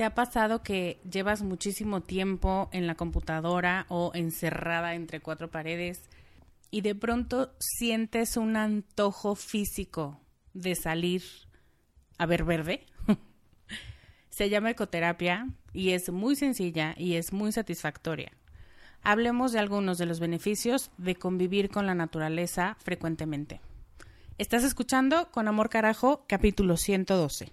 ¿Te ha pasado que llevas muchísimo tiempo en la computadora o encerrada entre cuatro paredes y de pronto sientes un antojo físico de salir a ver verde? Se llama ecoterapia y es muy sencilla y es muy satisfactoria. Hablemos de algunos de los beneficios de convivir con la naturaleza frecuentemente. Estás escuchando Con Amor Carajo, capítulo 112.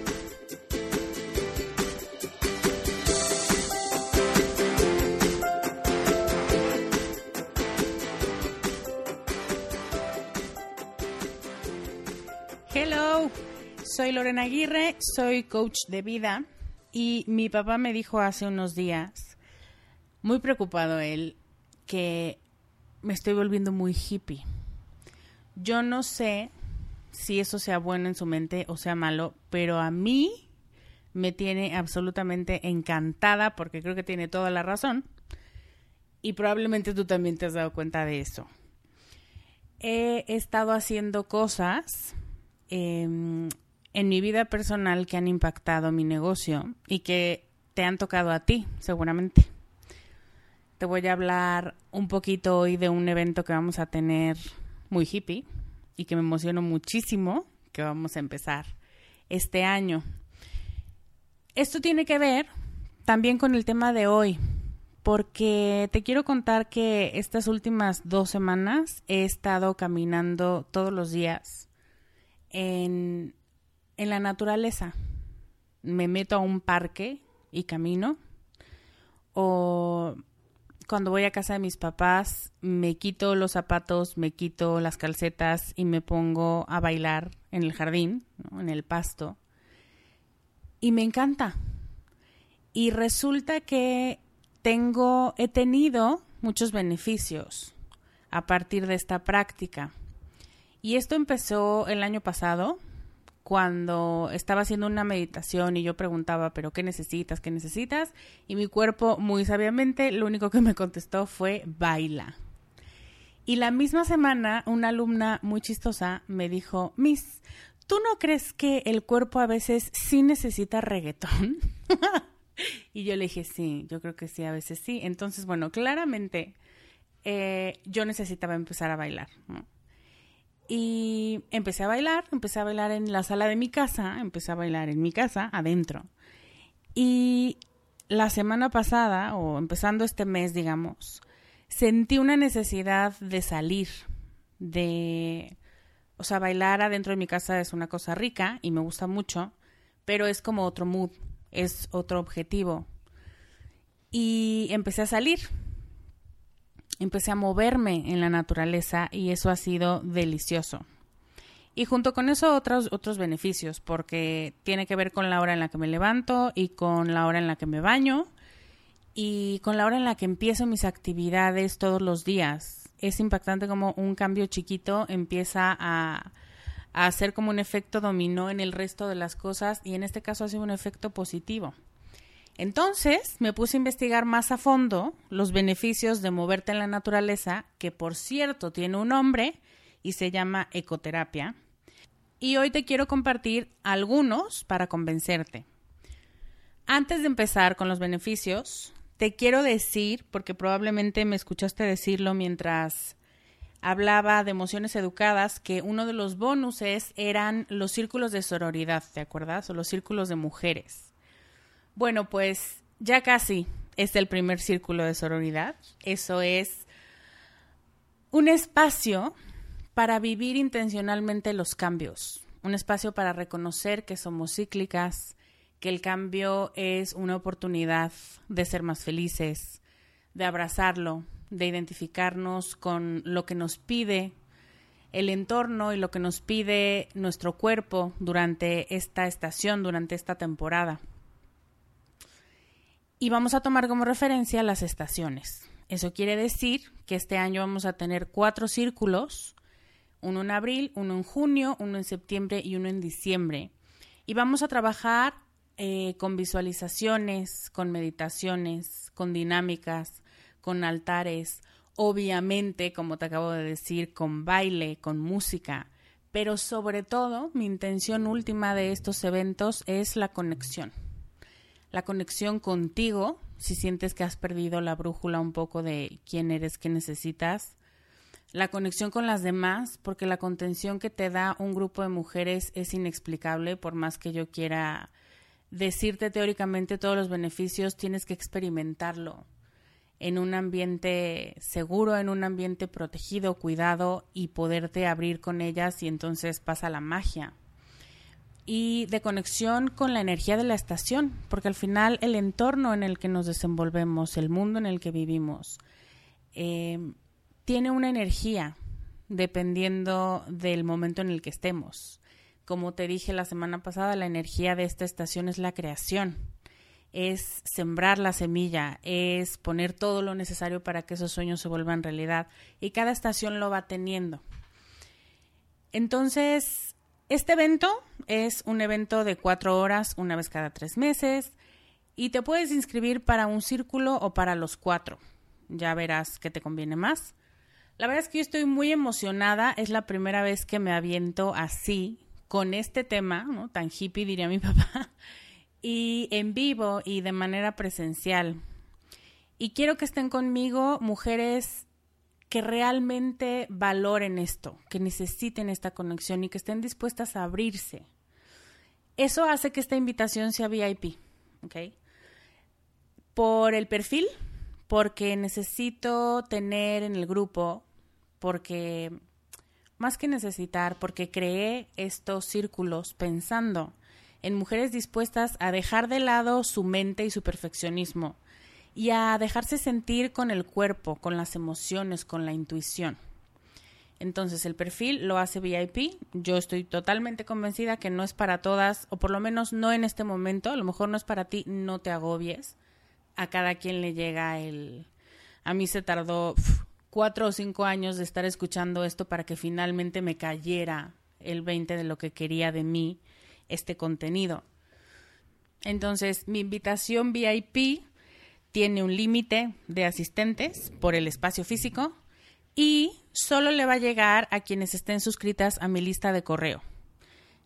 Soy Lorena Aguirre, soy coach de vida y mi papá me dijo hace unos días, muy preocupado él, que me estoy volviendo muy hippie. Yo no sé si eso sea bueno en su mente o sea malo, pero a mí me tiene absolutamente encantada porque creo que tiene toda la razón. Y probablemente tú también te has dado cuenta de eso. He estado haciendo cosas em, en mi vida personal que han impactado mi negocio y que te han tocado a ti, seguramente. Te voy a hablar un poquito hoy de un evento que vamos a tener muy hippie y que me emociono muchísimo que vamos a empezar este año. Esto tiene que ver también con el tema de hoy, porque te quiero contar que estas últimas dos semanas he estado caminando todos los días en, en la naturaleza. Me meto a un parque y camino, o cuando voy a casa de mis papás, me quito los zapatos, me quito las calcetas y me pongo a bailar en el jardín, en el pasto. Y me encanta. Y resulta que tengo, he tenido muchos beneficios a partir de esta práctica. Y esto empezó el año pasado, cuando estaba haciendo una meditación y yo preguntaba, pero ¿qué necesitas? ¿Qué necesitas? Y mi cuerpo muy sabiamente lo único que me contestó fue baila. Y la misma semana una alumna muy chistosa me dijo, Miss, ¿tú no crees que el cuerpo a veces sí necesita reggaetón? y yo le dije, sí, yo creo que sí, a veces sí. Entonces, bueno, claramente eh, yo necesitaba empezar a bailar. Y empecé a bailar, empecé a bailar en la sala de mi casa, empecé a bailar en mi casa, adentro. Y la semana pasada, o empezando este mes, digamos, sentí una necesidad de salir, de... O sea, bailar adentro de mi casa es una cosa rica y me gusta mucho, pero es como otro mood, es otro objetivo. Y empecé a salir, empecé a moverme en la naturaleza y eso ha sido delicioso. Y junto con eso otros, otros beneficios, porque tiene que ver con la hora en la que me levanto y con la hora en la que me baño y con la hora en la que empiezo mis actividades todos los días. Es impactante como un cambio chiquito empieza a, a hacer como un efecto dominó en el resto de las cosas y en este caso ha sido un efecto positivo. Entonces me puse a investigar más a fondo los beneficios de moverte en la naturaleza, que por cierto tiene un nombre y se llama ecoterapia. Y hoy te quiero compartir algunos para convencerte. Antes de empezar con los beneficios, te quiero decir, porque probablemente me escuchaste decirlo mientras hablaba de emociones educadas, que uno de los bonuses eran los círculos de sororidad, ¿te acuerdas? O los círculos de mujeres. Bueno, pues ya casi, es el primer círculo de sororidad. Eso es un espacio para vivir intencionalmente los cambios, un espacio para reconocer que somos cíclicas, que el cambio es una oportunidad de ser más felices, de abrazarlo, de identificarnos con lo que nos pide el entorno y lo que nos pide nuestro cuerpo durante esta estación, durante esta temporada. Y vamos a tomar como referencia las estaciones. Eso quiere decir que este año vamos a tener cuatro círculos, uno en abril, uno en junio, uno en septiembre y uno en diciembre. Y vamos a trabajar eh, con visualizaciones, con meditaciones, con dinámicas, con altares, obviamente, como te acabo de decir, con baile, con música, pero sobre todo mi intención última de estos eventos es la conexión. La conexión contigo, si sientes que has perdido la brújula un poco de quién eres, qué necesitas. La conexión con las demás, porque la contención que te da un grupo de mujeres es inexplicable, por más que yo quiera decirte teóricamente todos los beneficios, tienes que experimentarlo en un ambiente seguro, en un ambiente protegido, cuidado y poderte abrir con ellas y entonces pasa la magia. Y de conexión con la energía de la estación, porque al final el entorno en el que nos desenvolvemos, el mundo en el que vivimos, eh, tiene una energía dependiendo del momento en el que estemos. Como te dije la semana pasada, la energía de esta estación es la creación, es sembrar la semilla, es poner todo lo necesario para que esos sueños se vuelvan realidad y cada estación lo va teniendo. Entonces, este evento es un evento de cuatro horas una vez cada tres meses y te puedes inscribir para un círculo o para los cuatro. Ya verás qué te conviene más. La verdad es que yo estoy muy emocionada, es la primera vez que me aviento así con este tema, ¿no? Tan hippie diría mi papá, y en vivo y de manera presencial. Y quiero que estén conmigo mujeres que realmente valoren esto, que necesiten esta conexión y que estén dispuestas a abrirse. Eso hace que esta invitación sea VIP, ¿ok? Por el perfil, porque necesito tener en el grupo, porque más que necesitar, porque creé estos círculos pensando en mujeres dispuestas a dejar de lado su mente y su perfeccionismo y a dejarse sentir con el cuerpo, con las emociones, con la intuición. Entonces el perfil lo hace VIP. Yo estoy totalmente convencida que no es para todas, o por lo menos no en este momento. A lo mejor no es para ti, no te agobies. A cada quien le llega el... A mí se tardó cuatro o cinco años de estar escuchando esto para que finalmente me cayera el 20 de lo que quería de mí este contenido. Entonces, mi invitación VIP tiene un límite de asistentes por el espacio físico y solo le va a llegar a quienes estén suscritas a mi lista de correo.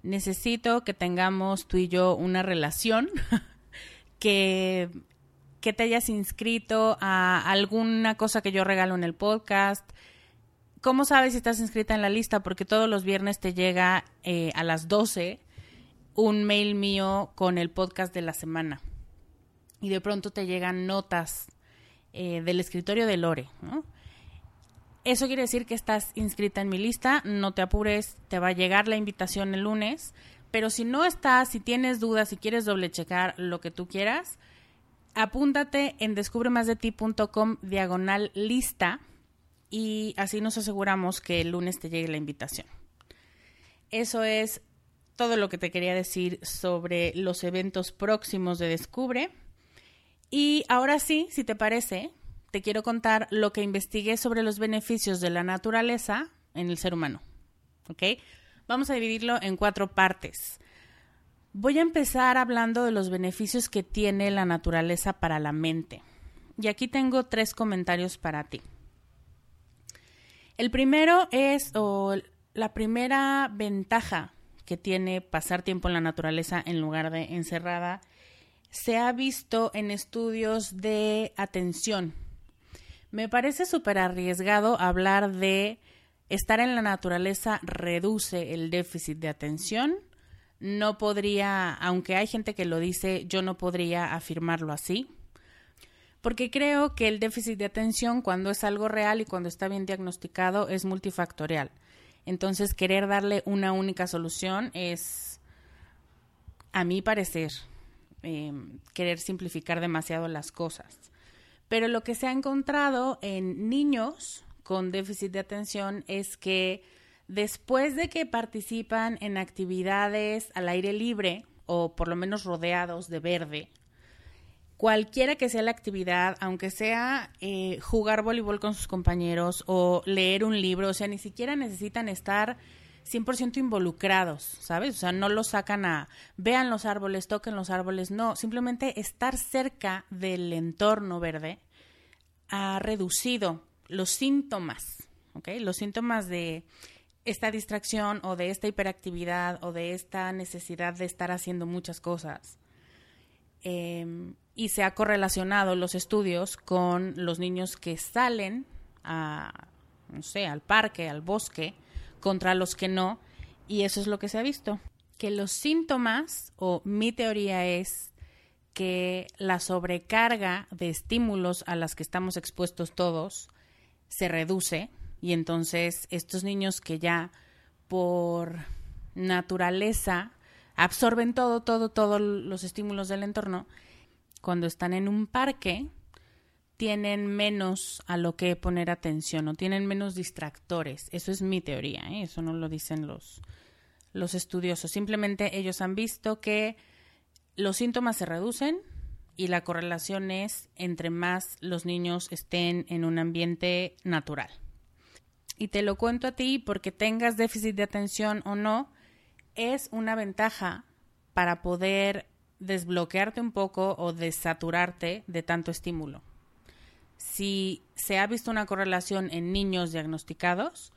Necesito que tengamos tú y yo una relación que que te hayas inscrito a alguna cosa que yo regalo en el podcast. ¿Cómo sabes si estás inscrita en la lista? Porque todos los viernes te llega eh, a las 12 un mail mío con el podcast de la semana. Y de pronto te llegan notas eh, del escritorio de Lore. Eso quiere decir que estás inscrita en mi lista. No te apures, te va a llegar la invitación el lunes. Pero si no estás, si tienes dudas, si quieres doble checar lo que tú quieras, apúntate en descubremasdeti.com diagonal lista y así nos aseguramos que el lunes te llegue la invitación. Eso es todo lo que te quería decir sobre los eventos próximos de Descubre. Y ahora sí, si te parece, te quiero contar lo que investigué sobre los beneficios de la naturaleza en el ser humano. Vamos a dividirlo en cuatro partes. Voy a empezar hablando de los beneficios que tiene la naturaleza para la mente. Y aquí tengo tres comentarios para ti. El primero es, o la primera ventaja que tiene pasar tiempo en la naturaleza en lugar de encerrada, se ha visto en estudios de atención. Me parece súper arriesgado hablar de estar en la naturaleza reduce el déficit de atención no podría, aunque hay gente que lo dice, yo no podría afirmarlo así, porque creo que el déficit de atención cuando es algo real y cuando está bien diagnosticado es multifactorial. Entonces, querer darle una única solución es, a mi parecer, em, querer simplificar demasiado las cosas. Pero lo que se ha encontrado en niños con déficit de atención es que después de que participan en actividades al aire libre o por lo menos rodeados de verde, cualquiera que sea la actividad, aunque sea eh, jugar voleibol con sus compañeros o leer un libro, o sea, ni siquiera necesitan estar 100% involucrados, ¿sabes? O sea, no lo sacan a vean los árboles, toquen los árboles, no, simplemente estar cerca del entorno verde ha reducido los síntomas, ¿ok? Los síntomas de esta distracción o de esta hiperactividad o de esta necesidad de estar haciendo muchas cosas. Em, y se ha correlacionado los estudios con los niños que salen a, no sé, al parque, al bosque, contra los que no, y eso es lo que se ha visto. Que los síntomas, o mi teoría es que la sobrecarga de estímulos a las que estamos expuestos todos se reduce y entonces estos niños que ya por naturaleza absorben todo, todo, todos los estímulos del entorno, cuando están en un parque tienen menos a lo que poner atención o tienen menos distractores. Eso es mi teoría, ¿eh? eso no lo dicen los, los estudiosos. Simplemente ellos han visto que los síntomas se reducen y la correlación es entre más los niños estén en un ambiente natural. Y te lo cuento a ti porque tengas déficit de atención o no, es una ventaja para poder desbloquearte un poco o desaturarte de tanto estímulo. Si se ha visto una correlación en niños diagnosticados,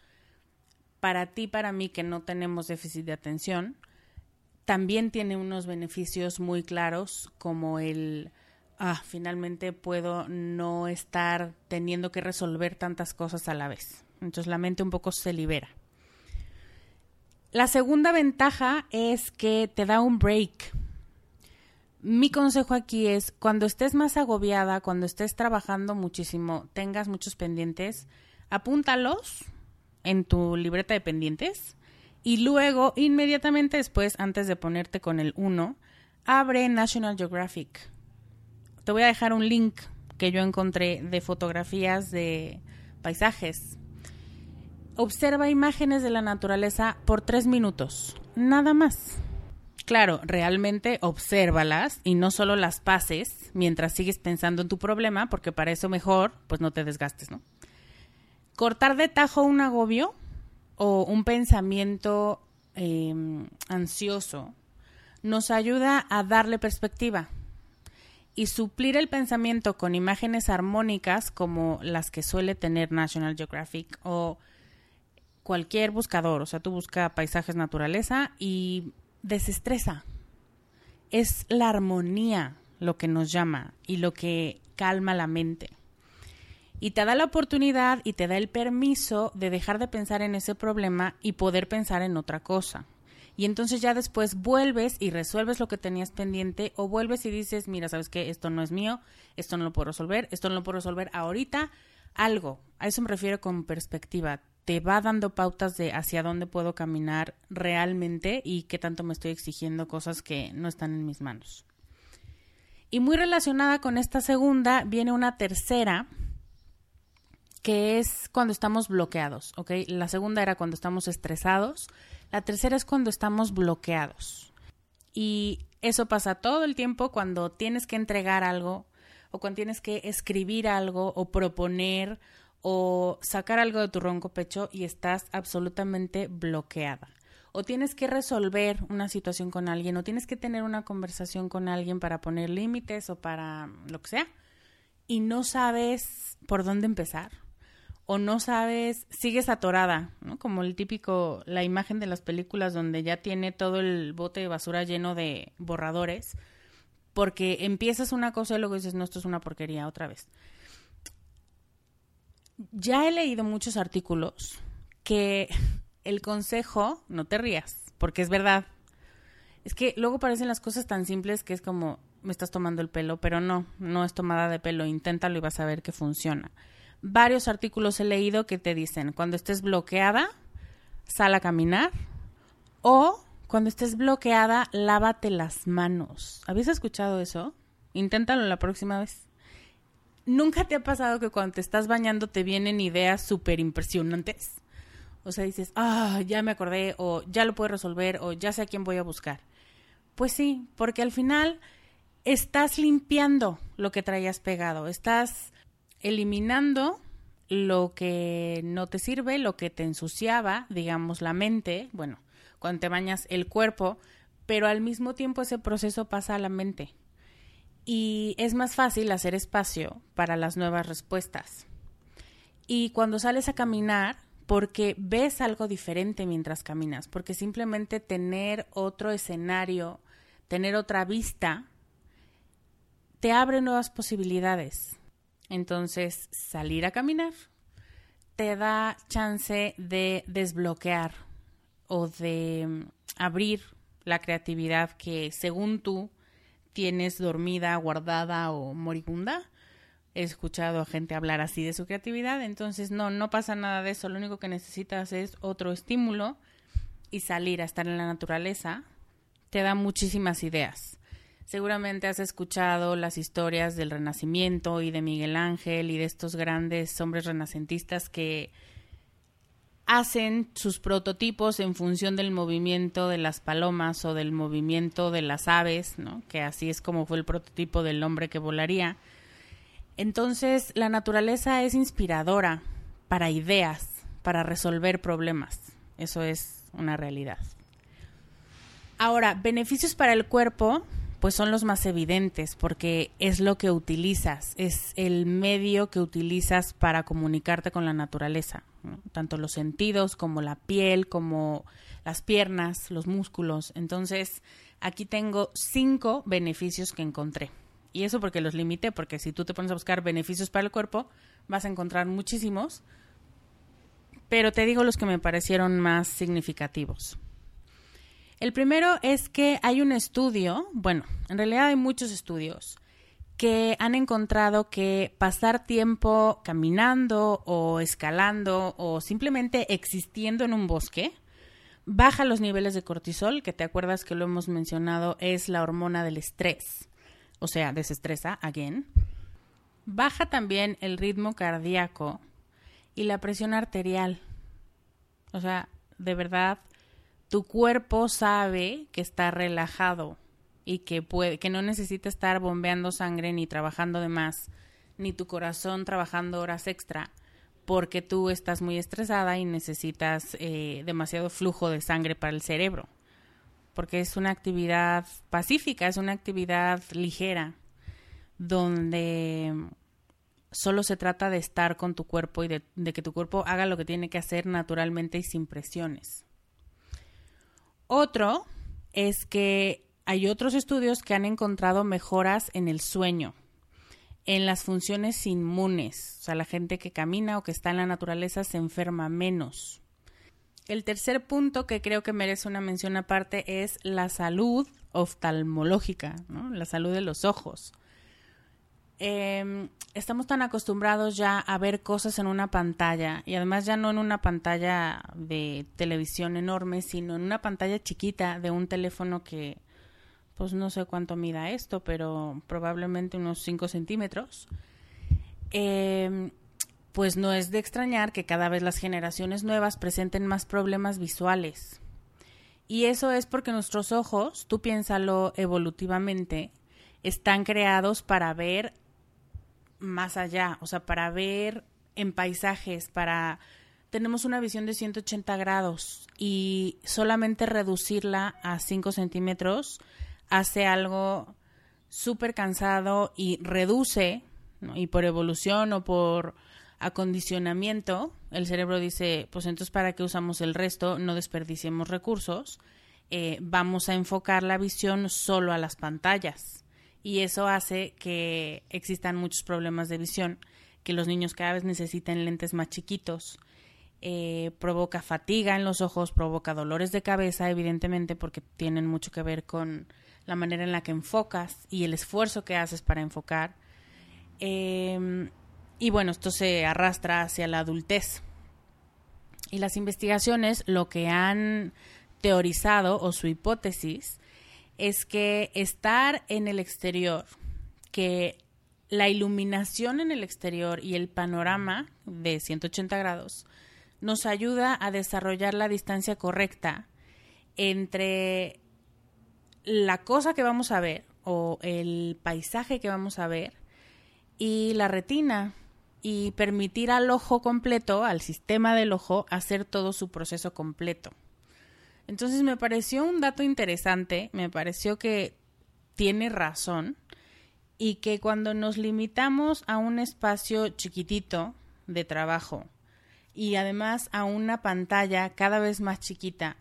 para ti, para mí que no tenemos déficit de atención, también tiene unos beneficios muy claros como el, ah, finalmente puedo no estar teniendo que resolver tantas cosas a la vez. Entonces la mente un poco se libera. La segunda ventaja es que te da un break mi consejo aquí es cuando estés más agobiada, cuando estés trabajando muchísimo, tengas muchos pendientes, apúntalos en tu libreta de pendientes y luego, inmediatamente después, antes de ponerte con el 1, abre National Geographic. Te voy a dejar un link que yo encontré de fotografías de paisajes. Observa imágenes de la naturaleza por tres minutos, nada más. Claro, realmente obsérvalas y no solo las pases mientras sigues pensando en tu problema, porque para eso mejor, pues no te desgastes, ¿no? Cortar de tajo un agobio o un pensamiento em, ansioso nos ayuda a darle perspectiva y suplir el pensamiento con imágenes armónicas como las que suele tener National Geographic o cualquier buscador. O sea, tú busca paisajes naturaleza y desestresa. Es la armonía lo que nos llama y lo que calma la mente. Y te da la oportunidad y te da el permiso de dejar de pensar en ese problema y poder pensar en otra cosa. Y entonces ya después vuelves y resuelves lo que tenías pendiente o vuelves y dices, mira, sabes que esto no es mío, esto no lo puedo resolver, esto no lo puedo resolver ahorita, algo. A eso me refiero con perspectiva te va dando pautas de hacia dónde puedo caminar realmente y qué tanto me estoy exigiendo cosas que no están en mis manos. Y muy relacionada con esta segunda viene una tercera, que es cuando estamos bloqueados, ¿ok? La segunda era cuando estamos estresados, la tercera es cuando estamos bloqueados. Y eso pasa todo el tiempo cuando tienes que entregar algo o cuando tienes que escribir algo o proponer o sacar algo de tu ronco pecho y estás absolutamente bloqueada. O tienes que resolver una situación con alguien, o tienes que tener una conversación con alguien para poner límites o para lo que sea, y no sabes por dónde empezar. O no sabes, sigues atorada, ¿no? Como el típico, la imagen de las películas donde ya tiene todo el bote de basura lleno de borradores, porque empiezas una cosa y luego dices, no, esto es una porquería otra vez ya he leído muchos artículos que el consejo, no te rías, porque es verdad. Es que luego parecen las cosas tan simples que es como, me estás tomando el pelo, pero no, no es tomada de pelo, inténtalo y vas a ver que funciona. Varios artículos he leído que te dicen, cuando estés bloqueada, sal a caminar o cuando estés bloqueada, lávate las manos. ¿Habías escuchado eso? Inténtalo la próxima vez. ¿Nunca te ha pasado que cuando te estás bañando te vienen ideas súper impresionantes? O sea, dices, ah, ya me acordé, o ya lo puedo resolver, o ya sé a quién voy a buscar. Pues sí, porque al final estás limpiando lo que traías pegado, estás eliminando lo que no te sirve, lo que te ensuciaba, digamos, la mente, bueno, cuando te bañas el cuerpo, pero al mismo tiempo ese proceso pasa a la mente. Y es más fácil hacer espacio para las nuevas respuestas. Y cuando sales a caminar, porque ves algo diferente mientras caminas, porque simplemente tener otro escenario tener otra vista, te abre nuevas posibilidades. Entonces, salir a caminar te da chance de desbloquear o de abrir la creatividad que según tú tienes dormida, guardada o moribunda. He escuchado a gente hablar así de su creatividad, entonces no, no pasa nada de eso, lo único que necesitas es otro estímulo y salir a estar en la naturaleza, te da muchísimas ideas. Seguramente has escuchado las historias del Renacimiento y de Miguel Ángel y de estos grandes hombres renacentistas que hacen sus prototipos en función del movimiento de las palomas o del movimiento de las aves, ¿no? que así es como fue el prototipo del hombre que volaría. Entonces, la naturaleza es inspiradora para ideas, para resolver problemas. Eso es una realidad. Ahora, beneficios para el cuerpo, pues son los más evidentes porque es lo que utilizas, es el medio que utilizas para comunicarte con la naturaleza, tanto los sentidos como la piel, como las piernas, los músculos. Entonces, aquí tengo cinco beneficios que encontré. Y eso porque los limité, porque si tú te pones a buscar beneficios para el cuerpo, vas a encontrar muchísimos. Pero te digo los que me parecieron más significativos. El primero es que hay un estudio, bueno, en realidad hay muchos estudios que han encontrado que pasar tiempo caminando o escalando o simplemente existiendo en un bosque baja los niveles de cortisol, que te acuerdas que lo hemos mencionado, es la hormona del estrés, o sea, desestresa, again. Baja también el ritmo cardíaco y la presión arterial. O sea, de verdad, tu cuerpo sabe que está relajado y que puede, que no necesita estar bombeando sangre ni trabajando de más, ni tu corazón trabajando horas extra, porque tú estás muy estresada y necesitas eh, demasiado flujo de sangre para el cerebro, porque es una actividad pacífica, es una actividad ligera, donde solo se trata de estar con tu cuerpo y de que tu cuerpo haga lo que tiene que hacer naturalmente y sin presiones. Otro es que hay otros estudios que han encontrado mejoras en el sueño, en las funciones inmunes, o sea, la gente que camina o que está en la naturaleza se enferma menos. El tercer punto que creo que merece una mención aparte es la salud oftalmológica, la salud de los ojos. Em, estamos tan acostumbrados ya a ver cosas en una pantalla y además ya no en una pantalla de televisión enorme, sino en una pantalla chiquita de un teléfono que pues no sé cuánto mida esto, pero probablemente unos 5 centímetros. Em, pues no es de extrañar que cada vez las generaciones nuevas presenten más problemas visuales. Y eso es porque nuestros ojos, tú piénsalo evolutivamente, están creados para ver más allá, o sea, para ver en paisajes, para... Tenemos una visión de 180 grados y solamente reducirla a 5 centímetros hace algo súper cansado y reduce, y por evolución o por acondicionamiento, el cerebro dice, pues entonces para qué usamos el resto, no desperdiciemos recursos, eh, vamos a enfocar la visión solo a las pantallas y eso hace que existan muchos problemas de visión, que los niños cada vez necesiten lentes más chiquitos eh, provoca fatiga en los ojos, provoca dolores de cabeza, evidentemente, porque tienen mucho que ver con la manera en la que enfocas y el esfuerzo que haces para enfocar. Em, y bueno, esto se arrastra hacia la adultez. Y las investigaciones lo que han teorizado o su hipótesis es que estar en el exterior, que la iluminación en el exterior y el panorama de 180 grados nos ayuda a desarrollar la distancia correcta entre la cosa que vamos a ver o el paisaje que vamos a ver y la retina y permitir al ojo completo, al sistema del ojo, hacer todo su proceso completo. Entonces me pareció un dato interesante, me pareció que tiene razón y que cuando nos limitamos a un espacio chiquitito de trabajo y además a una pantalla cada vez más chiquita,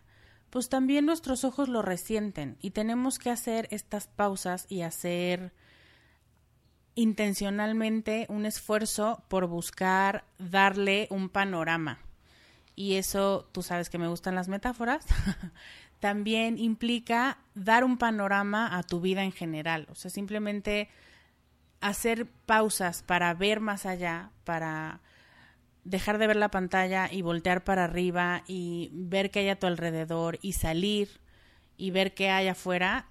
pues también nuestros ojos lo resienten y tenemos que hacer estas pausas y hacer intencionalmente un esfuerzo por buscar darle un panorama. Y eso tú sabes que me gustan las metáforas, también implica dar un panorama a tu vida en general, o sea, simplemente hacer pausas para ver más allá, para dejar de ver la pantalla y voltear para arriba y ver qué hay a tu alrededor y salir y ver qué hay afuera,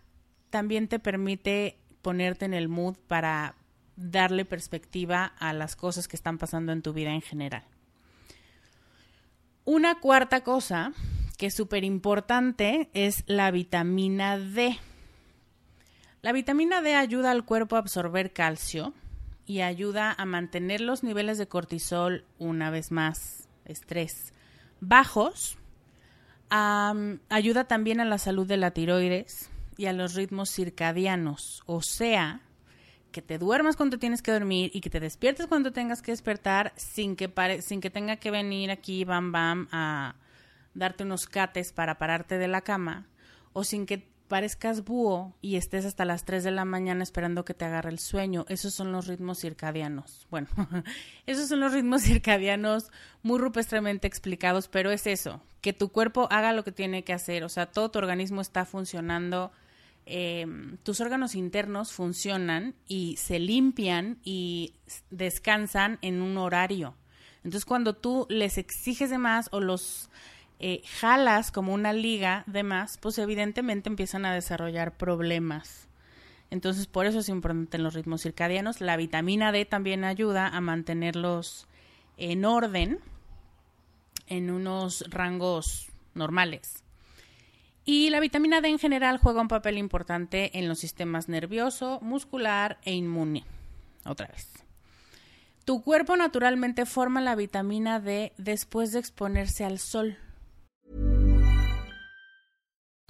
también te permite ponerte en el mood para darle perspectiva a las cosas que están pasando en tu vida en general. Una cuarta cosa que es súper importante es la vitamina D. La vitamina D ayuda al cuerpo a absorber calcio y ayuda a mantener los niveles de cortisol, una vez más, estrés, bajos. ayuda también a la salud de la tiroides y a los ritmos circadianos, o sea, que te duermas cuando tienes que dormir y que te despiertes cuando tengas que despertar sin que, sin que tenga que venir aquí bam bam a darte unos cates para pararte de la cama o sin que parezcas búho y estés hasta las 3 de la mañana esperando que te agarre el sueño. Esos son los ritmos circadianos. Bueno, esos son los ritmos circadianos muy rupestremente explicados, pero es eso, que tu cuerpo haga lo que tiene que hacer, o sea, todo tu organismo está funcionando Em, tus órganos internos funcionan y se limpian y descansan en un horario. Entonces, cuando tú les exiges de más o los eh, jalas como una liga de más, pues evidentemente empiezan a desarrollar problemas. Entonces, por eso es importante en los ritmos circadianos. La vitamina D también ayuda a mantenerlos en orden, en unos rangos normales. Y la vitamina D en general juega un papel importante en los sistemas nervioso, muscular e inmune. Otra vez. Tu cuerpo naturalmente forma la vitamina D después de exponerse al sol.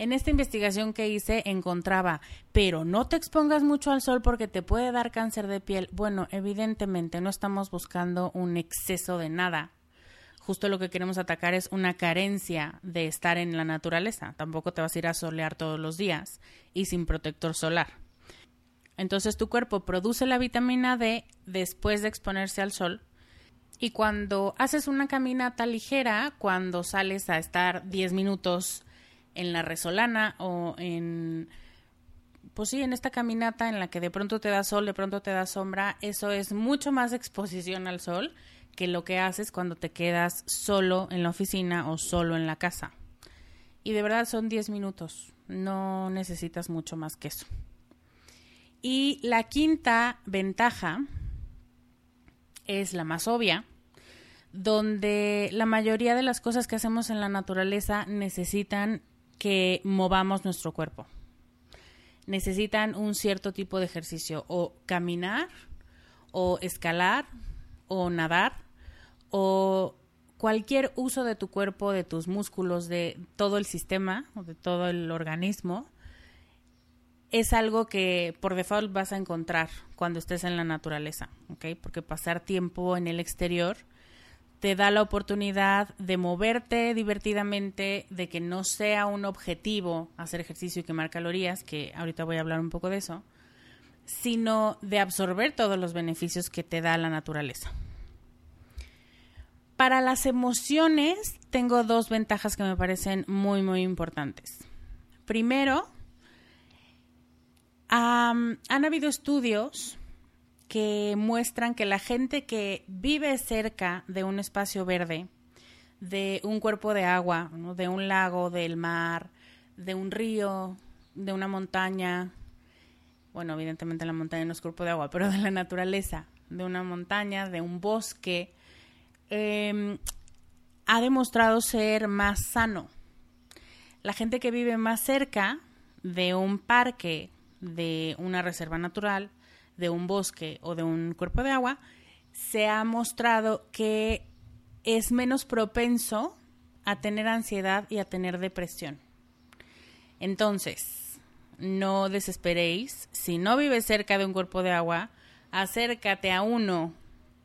En esta investigación que hice encontraba, pero no te expongas mucho al sol porque te puede dar cáncer de piel. Bueno, evidentemente no estamos buscando un exceso de nada. Justo lo que queremos atacar es una carencia de estar en la naturaleza. Tampoco te vas a ir a solear todos los días y sin protector solar. Entonces tu cuerpo produce la vitamina D después de exponerse al sol y cuando haces una caminata ligera, cuando sales a estar 10 minutos en la resolana o en pues sí, en esta caminata en la que de pronto te da sol, de pronto te da sombra, eso es mucho más exposición al sol que lo que haces cuando te quedas solo en la oficina o solo en la casa. Y de verdad son 10 minutos, no necesitas mucho más que eso. Y la quinta ventaja es la más obvia, donde la mayoría de las cosas que hacemos en la naturaleza necesitan que movamos nuestro cuerpo. Necesitan un cierto tipo de ejercicio, o caminar, o escalar, o nadar o cualquier uso de tu cuerpo, de tus músculos, de todo el sistema de todo el organismo, es algo que por default vas a encontrar cuando estés en la naturaleza, ¿ok? Porque pasar tiempo en el exterior te da la oportunidad de moverte divertidamente, de que no sea un objetivo hacer ejercicio y quemar calorías, que ahorita voy a hablar un poco de eso, sino de absorber todos los beneficios que te da la naturaleza. Para las emociones tengo dos ventajas que me parecen muy, muy importantes. Primero, han habido estudios que muestran que la gente que vive cerca de un espacio verde, de un cuerpo de agua, de un lago, del mar, de un río, de una montaña, bueno, evidentemente la montaña no es cuerpo de agua, pero de la naturaleza, de una montaña, de un bosque, Em, ha demostrado ser más sano. La gente que vive más cerca de un parque, de una reserva natural, de un bosque o de un cuerpo de agua, se ha mostrado que es menos propenso a tener ansiedad y a tener depresión. Entonces, no desesperéis. Si no vives cerca de un cuerpo de agua, acércate a uno.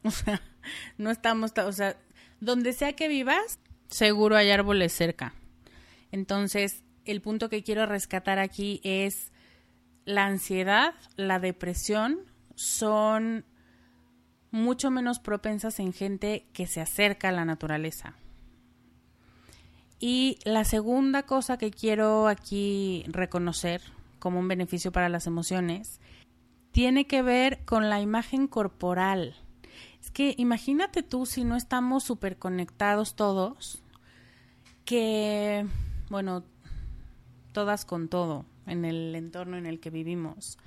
no estamos, o sea, donde sea que vivas, seguro hay árboles cerca. Entonces, el punto que quiero rescatar aquí es la ansiedad, la depresión son mucho menos propensas en gente que se acerca a la naturaleza. Y la segunda cosa que quiero aquí reconocer como un beneficio para las emociones tiene que ver con la imagen corporal. Es que imagínate tú si no estamos súper conectados todos, que, bueno, todas con todo en el entorno en el que vivimos,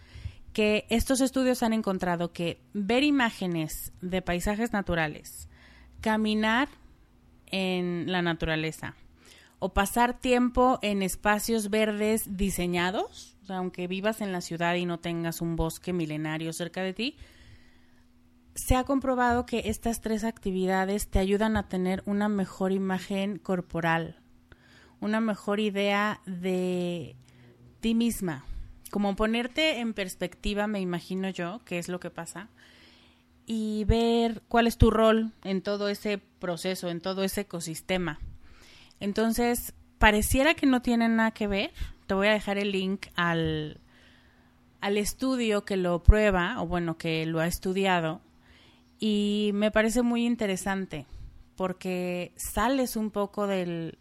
que estos estudios han encontrado que ver imágenes de paisajes naturales, caminar en la naturaleza o pasar tiempo en espacios verdes diseñados, aunque vivas en la ciudad y no tengas un bosque milenario cerca de ti, se ha comprobado que estas tres actividades te ayudan a tener una mejor imagen corporal, una mejor idea de ti misma, como ponerte en perspectiva, me imagino yo, qué es lo que pasa, y ver cuál es tu rol en todo ese proceso, en todo ese ecosistema. Entonces, pareciera que no tiene nada que ver. Te voy a dejar el link al, al estudio que lo prueba, o bueno, que lo ha estudiado, y me parece muy interesante porque sales un poco del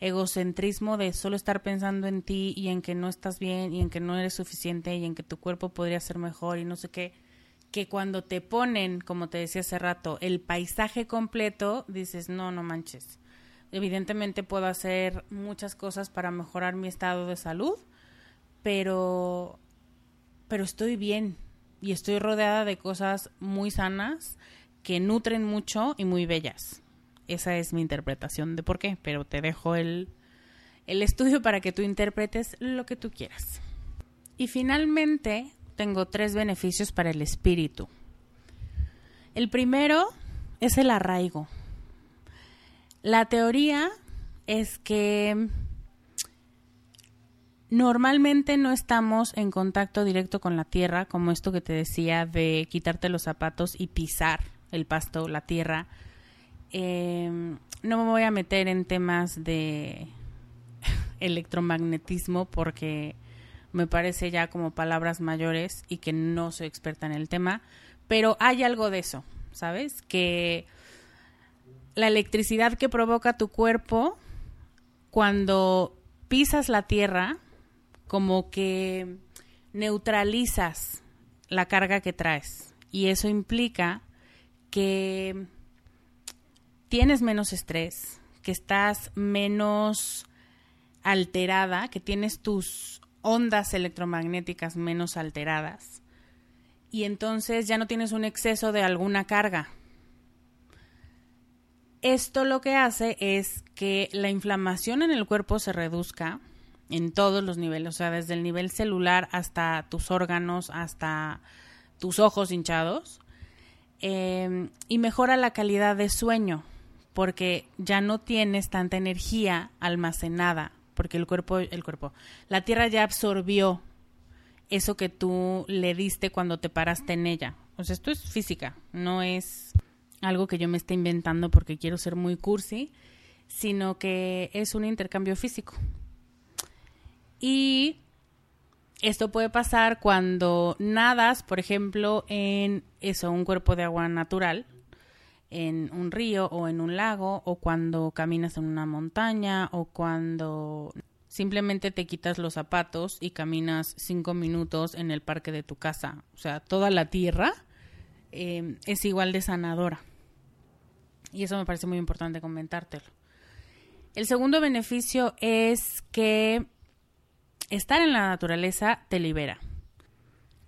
egocentrismo de solo estar pensando en ti y en que no estás bien y en que no eres suficiente y en que tu cuerpo podría ser mejor y no sé qué, que cuando te ponen, como te decía hace rato, el paisaje completo, dices, no, no manches. Evidentemente puedo hacer muchas cosas para mejorar mi estado de salud, pero pero estoy bien, y estoy rodeada de cosas muy sanas que nutren mucho y muy bellas. Esa es mi interpretación de por qué, pero te dejo el, el estudio para que tú interpretes lo que tú quieras. Y finalmente, tengo tres beneficios para el espíritu. El primero es el arraigo. La teoría es que Normalmente no estamos en contacto directo con la tierra, como esto que te decía de quitarte los zapatos y pisar el pasto, la tierra. Em, no me voy a meter en temas de electromagnetismo porque me parece ya como palabras mayores y que no soy experta en el tema, pero hay algo de eso, ¿sabes? Que la electricidad que provoca tu cuerpo cuando pisas la tierra como que neutralizas la carga que traes y eso implica que tienes menos estrés, que estás menos alterada, que tienes tus ondas electromagnéticas menos alteradas y entonces ya no tienes un exceso de alguna carga. Esto lo que hace es que la inflamación en el cuerpo se reduzca, en todos los niveles, o sea, desde el nivel celular hasta tus órganos, hasta tus ojos hinchados. em, y mejora la calidad de sueño porque ya no tienes tanta energía almacenada, porque el cuerpo, el cuerpo, la tierra ya absorbió eso que tú le diste cuando te paraste en ella. O sea, esto es física, no es algo que yo me esté inventando porque quiero ser muy cursi, sino que es un intercambio físico. Y esto puede pasar cuando nadas, por ejemplo, en eso, un cuerpo de agua natural, en un río o en un lago o cuando caminas en una montaña o cuando simplemente te quitas los zapatos y caminas cinco minutos en el parque de tu casa. O sea, toda la tierra em, es igual de sanadora. Y eso me parece muy importante comentártelo. El segundo beneficio es que estar en la naturaleza te libera.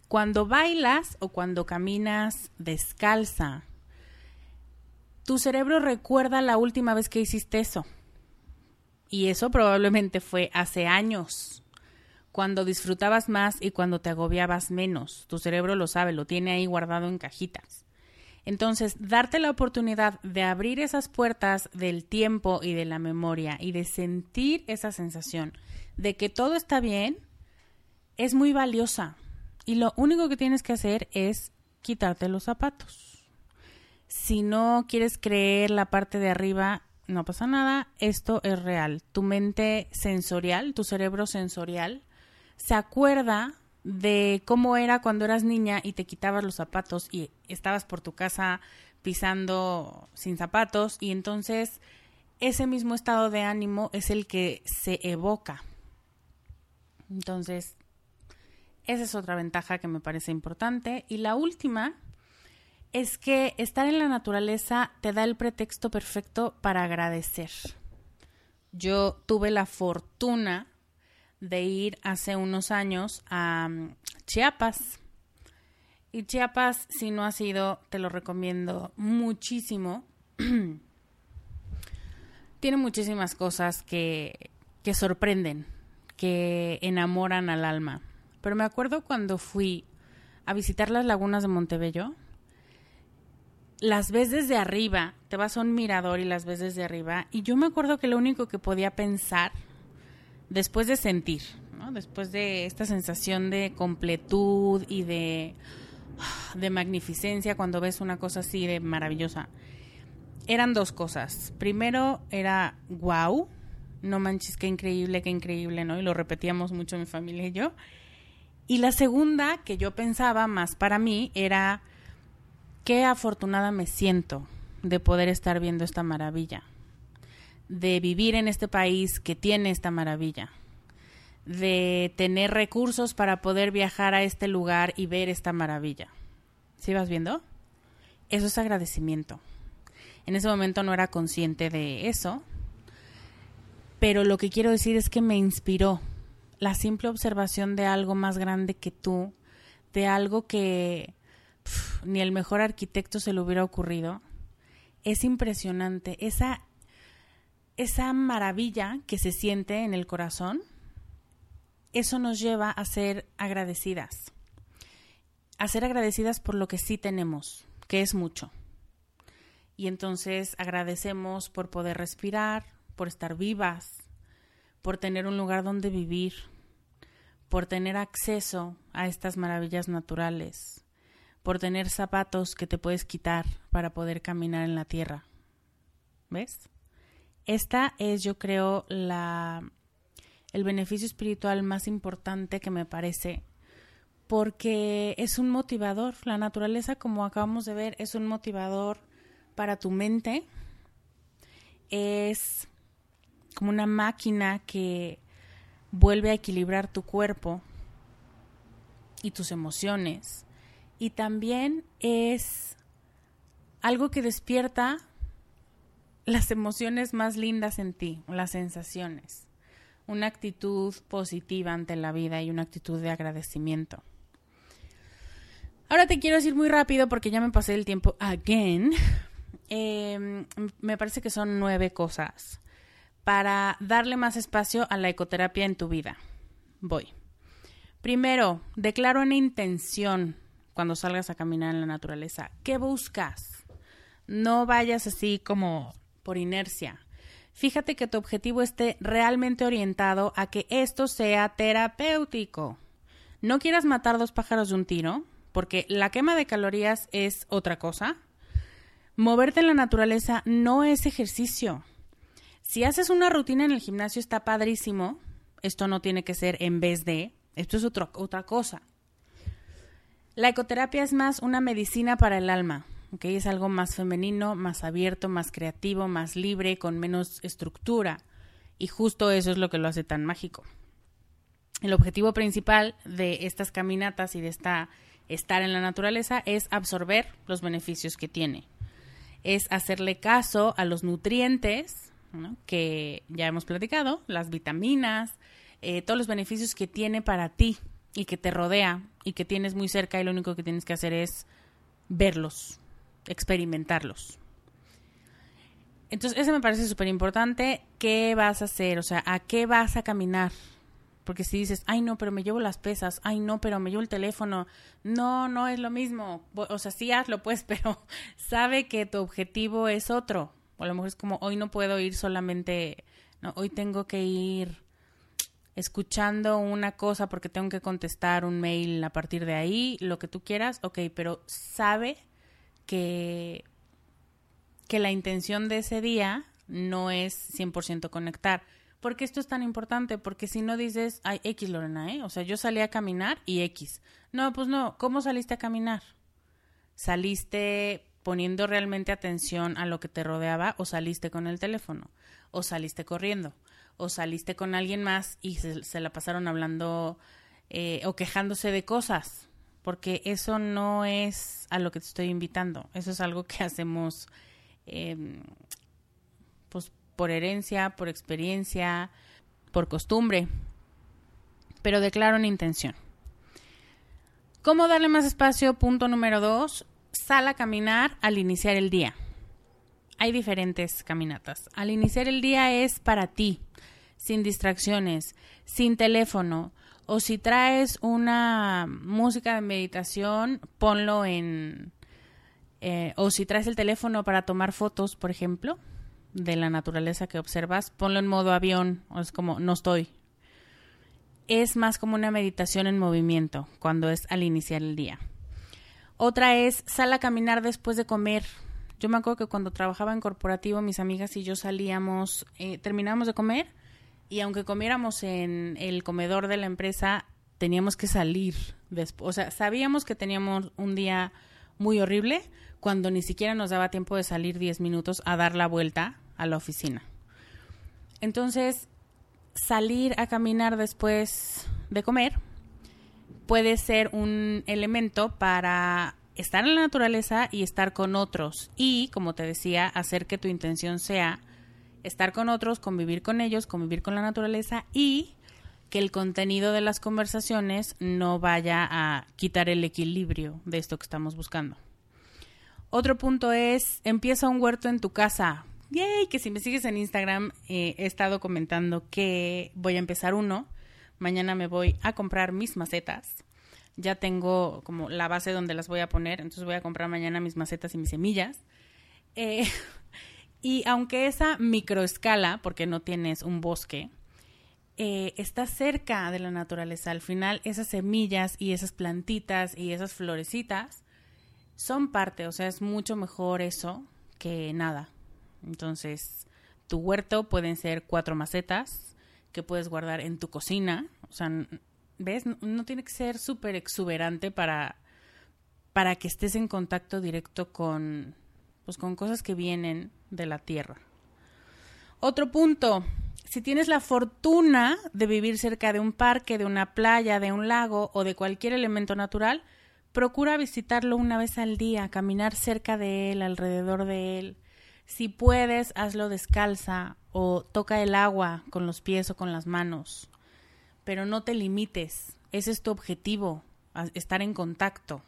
Cuando bailas o cuando caminas descalza tu cerebro recuerda la última vez que hiciste eso. Y eso probablemente fue hace años, cuando disfrutabas más y cuando te agobiabas menos. Tu cerebro lo sabe, lo tiene ahí guardado en cajitas. Entonces, darte la oportunidad de abrir esas puertas del tiempo y de la memoria y de sentir esa sensación de que todo está bien, es muy valiosa. Y lo único que tienes que hacer es quitarte los zapatos. Si no quieres creer la parte de arriba, no pasa nada, esto es real. Tu mente sensorial, tu cerebro sensorial, se acuerda de cómo era cuando eras niña y te quitabas los zapatos y estabas por tu casa pisando sin zapatos y entonces ese mismo estado de ánimo es el que se evoca. Entonces, esa es otra ventaja que me parece importante. Y la última es que estar en la naturaleza te da el pretexto perfecto para agradecer. Yo tuve la fortuna de ir hace unos años a mm, Chiapas. Y Chiapas, si no has ido, te lo recomiendo muchísimo. Tiene muchísimas cosas que, que sorprenden, que enamoran al alma. Pero me acuerdo cuando fui a visitar las lagunas de Montebello, las ves desde arriba, te vas a un mirador y las ves desde arriba. Y yo me acuerdo que lo único que podía pensar, después de sentir, después de esta sensación de completud y de, de magnificencia cuando ves una cosa así de maravillosa, eran dos cosas. Primero era wow, no manches, qué increíble, qué increíble, ¿no? Y lo repetíamos mucho mi familia y yo. Y la segunda que yo pensaba más para mí era qué afortunada me siento de poder estar viendo esta maravilla, de vivir en este país que tiene esta maravilla, de tener recursos para poder viajar a este lugar y ver esta maravilla. ¿Sí vas viendo? Eso es agradecimiento. En ese momento no era consciente de eso, pero lo que quiero decir es que me inspiró la simple observación de algo más grande que tú, de algo que ni el mejor arquitecto se le hubiera ocurrido. Es impresionante esa esa maravilla que se siente en el corazón. Eso nos lleva a ser agradecidas. A ser agradecidas por lo que sí tenemos, que es mucho. Y entonces agradecemos por poder respirar, por estar vivas, por tener un lugar donde vivir, por tener acceso a estas maravillas naturales, por tener zapatos que te puedes quitar para poder caminar en la tierra. ¿Ves? Esta es, yo creo, la el beneficio espiritual más importante que me parece porque es un motivador. La naturaleza, como acabamos de ver, es un motivador para tu mente. Es como una máquina que vuelve a equilibrar tu cuerpo y tus emociones y también es algo que despierta las emociones más lindas en ti, las sensaciones, una actitud positiva ante la vida y una actitud de agradecimiento. Ahora te quiero decir muy rápido porque ya me pasé el tiempo again. Em, me parece que son nueve cosas para darle más espacio a la ecoterapia en tu vida. Voy. Primero, declaro una intención cuando salgas a caminar en la naturaleza? ¿Qué buscas? No vayas así como por inercia. Fíjate que tu objetivo esté realmente orientado a que esto sea terapéutico. No quieras matar dos pájaros de un tiro, porque la quema de calorías es otra cosa. Moverte en la naturaleza no es ejercicio. Si haces una rutina en el gimnasio está padrísimo. Esto no tiene que ser en vez de. Esto es otra cosa. La ecoterapia es más una medicina para el alma. ¿okay? Es algo más femenino, más abierto, más creativo, más libre, con menos estructura. Y justo eso es lo que lo hace tan mágico. El objetivo principal de estas caminatas y de esta estar en la naturaleza es absorber los beneficios que tiene. Es hacerle caso a los nutrientes que ya hemos platicado, las vitaminas, eh, todos los beneficios que tiene para ti y que te rodea y que tienes muy cerca y lo único que tienes que hacer es verlos, experimentarlos. Entonces, eso me parece súper importante. ¿Qué vas a hacer? O sea, ¿a qué vas a caminar? Porque si dices, ay no, pero me llevo las pesas, ay no, pero me llevo el teléfono, no, no es lo mismo. O sea, sí hazlo pues, pero sabe que tu objetivo es otro. O a lo mejor es como, hoy no puedo ir solamente, no, hoy tengo que ir escuchando una cosa porque tengo que contestar un mail a partir de ahí, lo que tú quieras, ok, pero sabe que, que la intención de ese día no es 100% conectar. ¿Por qué esto es tan importante? Porque si no dices, ay, X Lorena, ¿eh? O sea, yo salí a caminar y X. No, pues no, ¿cómo saliste a caminar? ¿Saliste poniendo realmente atención a lo que te rodeaba o saliste con el teléfono? ¿O saliste corriendo? ¿O saliste con alguien más y se, la pasaron hablando eh, o quejándose de cosas? porque eso no es a lo que te estoy invitando, eso es algo que hacemos em, pues por herencia, por experiencia, por costumbre, pero declaro una intención. ¿Cómo darle más espacio? Punto número dos, sal a caminar al iniciar el día. Hay diferentes caminatas. Al iniciar el día es para ti, sin distracciones, sin teléfono, o si traes una música de meditación, ponlo en... Eh, o si traes el teléfono para tomar fotos, por ejemplo, de la naturaleza que observas, ponlo en modo avión, o es como no estoy. Es más como una meditación en movimiento cuando es al iniciar el día. Otra es sal a caminar después de comer. Yo me acuerdo que cuando trabajaba en corporativo, mis amigas y yo salíamos, eh, terminábamos de comer y aunque comiéramos en el comedor de la empresa, teníamos que salir después. O sea, sabíamos que teníamos un día muy horrible cuando ni siquiera nos daba tiempo de salir 10 minutos a dar la vuelta a la oficina. Entonces, salir a caminar después de comer puede ser un elemento para estar en la naturaleza y estar con otros y, como te decía, hacer que tu intención sea estar con otros, convivir con ellos, convivir con la naturaleza y que el contenido de las conversaciones no vaya a quitar el equilibrio de esto que estamos buscando. Otro punto es, empieza un huerto en tu casa. Yay, que si me sigues en Instagram eh, he estado comentando que voy a empezar uno. Mañana me voy a comprar mis macetas. Ya tengo como la base donde las voy a poner, entonces voy a comprar mañana mis macetas y mis semillas. Eh, Y aunque esa microescala, porque no tienes un bosque, eh, está cerca de la naturaleza, al final esas semillas y esas plantitas y esas florecitas son parte, o sea, es mucho mejor eso que nada. Entonces, tu huerto pueden ser cuatro macetas que puedes guardar en tu cocina, o sea, ¿ves? No, tiene que ser súper exuberante para, para que estés en contacto directo con, pues, con cosas que vienen de la tierra. Otro punto, si tienes la fortuna de vivir cerca de un parque, de una playa, de un lago o de cualquier elemento natural, procura visitarlo una vez al día, caminar cerca de él, alrededor de él. Si puedes, hazlo descalza o toca el agua con los pies o con las manos. Pero no te limites, ese es tu objetivo, estar en contacto.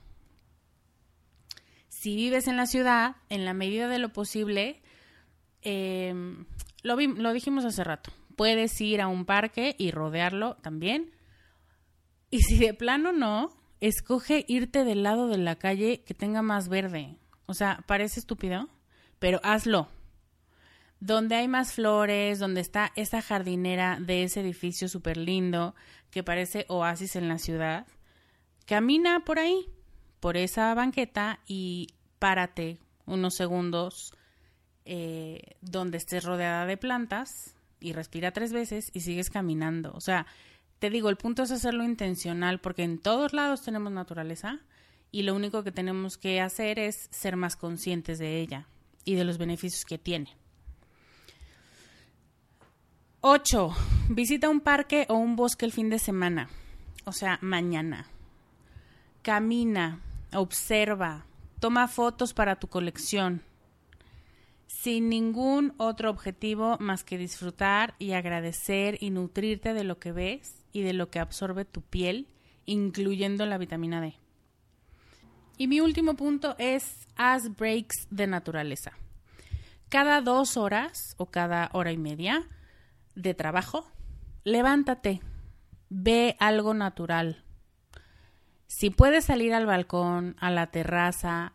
Si vives en la ciudad, en la medida de lo posible, Em, lo, lo dijimos hace rato. Puedes ir a un parque y rodearlo también. Y si de plano no, escoge irte del lado de la calle que tenga más verde. O sea, parece estúpido, pero hazlo. Donde hay más flores, donde está esa jardinera de ese edificio súper lindo que parece oasis en la ciudad, camina por ahí, por esa banqueta y párate unos segundos eh, donde estés rodeada de plantas y respira tres veces y sigues caminando. O sea, te digo, el punto es hacerlo intencional porque en todos lados tenemos naturaleza y lo único que tenemos que hacer es ser más conscientes de ella y de los beneficios que tiene. 8. Visita un parque o un bosque el fin de semana, o sea, mañana. Camina, observa, toma fotos para tu colección, sin ningún otro objetivo más que disfrutar y agradecer y nutrirte de lo que ves y de lo que absorbe tu piel, incluyendo la vitamina D. Y mi último punto es haz breaks de naturaleza. Cada dos horas o cada hora y media de trabajo, levántate, ve algo natural. Si puedes salir al balcón, a la terraza,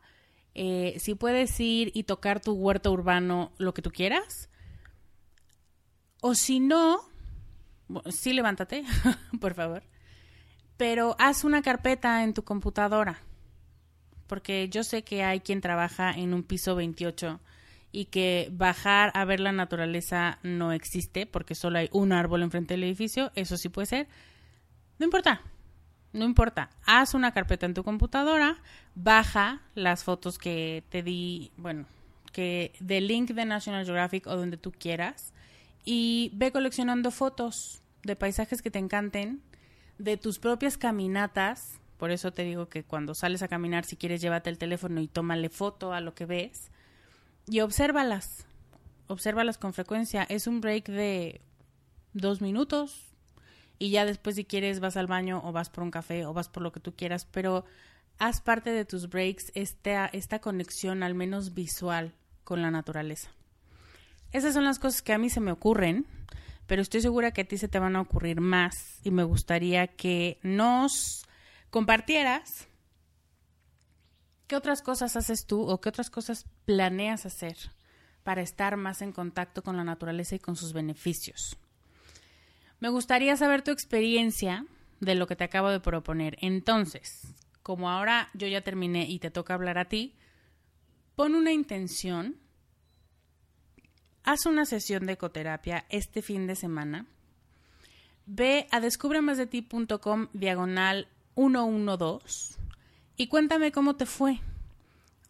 eh, si puedes ir y tocar tu huerto urbano, lo que tú quieras. O si no, sí levántate, por favor. Pero haz una carpeta en tu computadora. Porque yo sé que hay quien trabaja en un piso 28 y que bajar a ver la naturaleza no existe porque solo hay un árbol enfrente del edificio. Eso sí puede ser. No importa, no importa, haz una carpeta en tu computadora, baja las fotos que te di, bueno, que del link de National Geographic o donde tú quieras y ve coleccionando fotos de paisajes que te encanten, de tus propias caminatas. Por eso te digo que cuando sales a caminar, si quieres, llévate el teléfono y tómale foto a lo que ves y obsérvalas. Obsérvalas con frecuencia. Es un break de dos minutos, y ya después si quieres vas al baño o vas por un café o vas por lo que tú quieras, pero haz parte de tus breaks esta, esta conexión al menos visual con la naturaleza. Esas son las cosas que a mí se me ocurren, pero estoy segura que a ti se te van a ocurrir más y me gustaría que nos compartieras qué otras cosas haces tú o qué otras cosas planeas hacer para estar más en contacto con la naturaleza y con sus beneficios. Me gustaría saber tu experiencia de lo que te acabo de proponer. Entonces, como ahora yo ya terminé y te toca hablar a ti, pon una intención, haz una sesión de ecoterapia este fin de semana, ve a descubremasdeti.com diagonal 112 y cuéntame cómo te fue.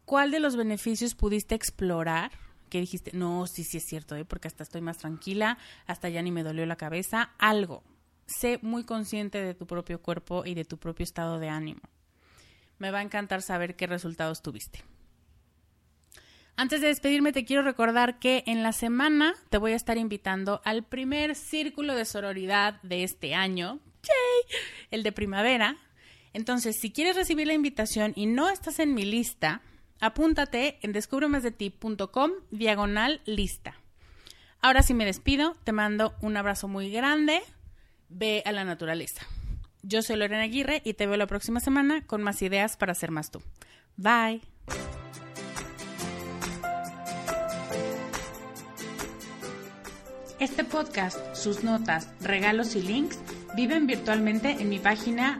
¿Cuál de los beneficios pudiste explorar que dijiste, no, sí, sí es cierto, ¿eh? porque hasta estoy más tranquila, hasta ya ni me dolió la cabeza, algo. Sé muy consciente de tu propio cuerpo y de tu propio estado de ánimo. Me va a encantar saber qué resultados tuviste. Antes de despedirme, te quiero recordar que en la semana te voy a estar invitando al primer círculo de sororidad de este año, el de primavera. Entonces, si quieres recibir la invitación y no estás en mi lista, Apúntate en descubremasdeti.com diagonal lista. Ahora sí me despido, te mando un abrazo muy grande, ve a la naturaleza. Yo soy Lorena Aguirre y te veo la próxima semana con más ideas para ser más tú. Bye. Este podcast, sus notas, regalos y links viven virtualmente en mi página